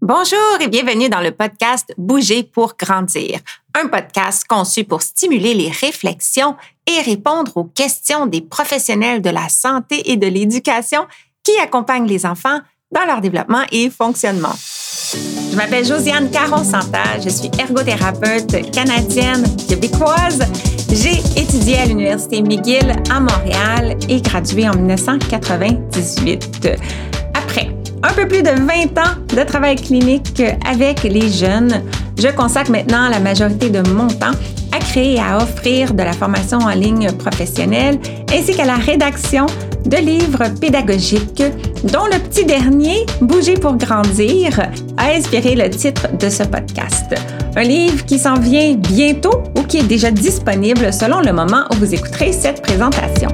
Bonjour et bienvenue dans le podcast Bouger pour grandir, un podcast conçu pour stimuler les réflexions et répondre aux questions des professionnels de la santé et de l'éducation qui accompagnent les enfants dans leur développement et fonctionnement. Je m'appelle Josiane Caron-Santa, je suis ergothérapeute canadienne québécoise. J'ai étudié à l'Université McGill à Montréal et gradué en 1998. Un peu plus de 20 ans de travail clinique avec les jeunes, je consacre maintenant la majorité de mon temps à créer et à offrir de la formation en ligne professionnelle ainsi qu'à la rédaction de livres pédagogiques, dont le petit dernier, Bouger pour grandir, a inspiré le titre de ce podcast. Un livre qui s'en vient bientôt ou qui est déjà disponible selon le moment où vous écouterez cette présentation.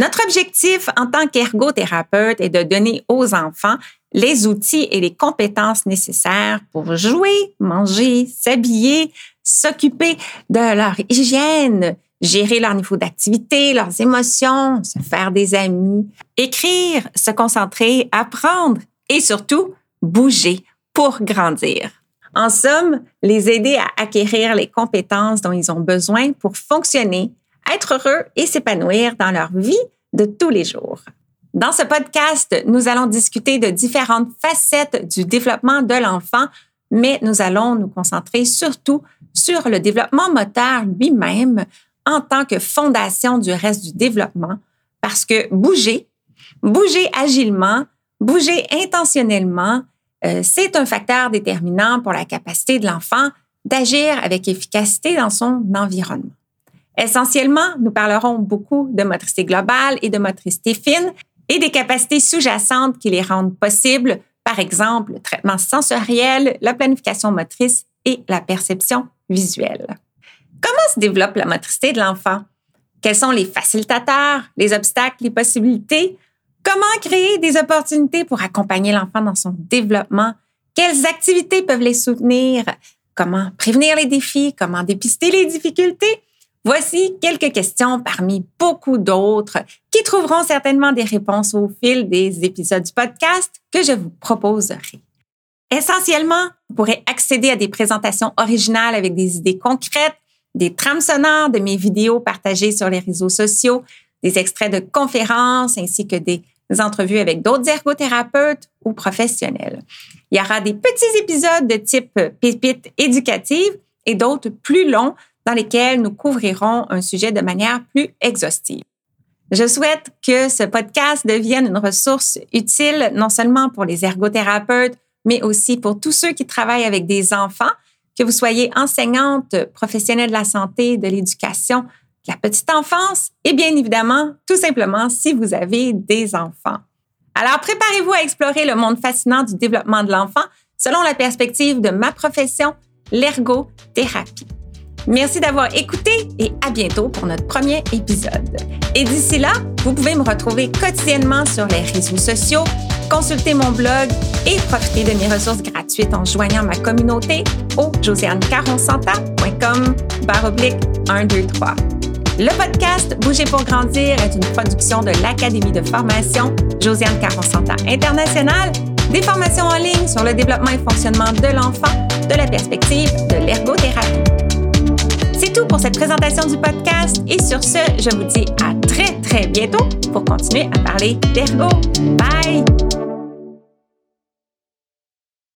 Notre objectif en tant qu'ergothérapeute est de donner aux enfants les outils et les compétences nécessaires pour jouer, manger, s'habiller, s'occuper de leur hygiène, gérer leur niveau d'activité, leurs émotions, se faire des amis, écrire, se concentrer, apprendre et surtout bouger pour grandir. En somme, les aider à acquérir les compétences dont ils ont besoin pour fonctionner être heureux et s'épanouir dans leur vie de tous les jours. Dans ce podcast, nous allons discuter de différentes facettes du développement de l'enfant, mais nous allons nous concentrer surtout sur le développement moteur lui-même en tant que fondation du reste du développement, parce que bouger, bouger agilement, bouger intentionnellement, euh, c'est un facteur déterminant pour la capacité de l'enfant d'agir avec efficacité dans son environnement. Essentiellement, nous parlerons beaucoup de motricité globale et de motricité fine et des capacités sous-jacentes qui les rendent possibles, par exemple le traitement sensoriel, la planification motrice et la perception visuelle. Comment se développe la motricité de l'enfant? Quels sont les facilitateurs, les obstacles, les possibilités? Comment créer des opportunités pour accompagner l'enfant dans son développement? Quelles activités peuvent les soutenir? Comment prévenir les défis? Comment dépister les difficultés? Voici quelques questions parmi beaucoup d'autres qui trouveront certainement des réponses au fil des épisodes du podcast que je vous proposerai. Essentiellement, vous pourrez accéder à des présentations originales avec des idées concrètes, des trames sonores de mes vidéos partagées sur les réseaux sociaux, des extraits de conférences ainsi que des entrevues avec d'autres ergothérapeutes ou professionnels. Il y aura des petits épisodes de type pépite éducative et d'autres plus longs dans lesquels nous couvrirons un sujet de manière plus exhaustive. Je souhaite que ce podcast devienne une ressource utile non seulement pour les ergothérapeutes, mais aussi pour tous ceux qui travaillent avec des enfants, que vous soyez enseignante, professionnelle de la santé, de l'éducation, de la petite enfance et bien évidemment, tout simplement si vous avez des enfants. Alors, préparez-vous à explorer le monde fascinant du développement de l'enfant selon la perspective de ma profession, l'ergothérapie. Merci d'avoir écouté et à bientôt pour notre premier épisode. Et d'ici là, vous pouvez me retrouver quotidiennement sur les réseaux sociaux, consulter mon blog et profiter de mes ressources gratuites en joignant ma communauté au josianecaronsanta.com baroblique 123. Le podcast Bouger pour grandir est une production de l'Académie de formation Josiane Caronsanta International, des formations en ligne sur le développement et fonctionnement de l'enfant de la perspective de l'ergothérapie. C'est tout pour cette présentation du podcast et sur ce, je vous dis à très très bientôt pour continuer à parler d'ergo. Bye!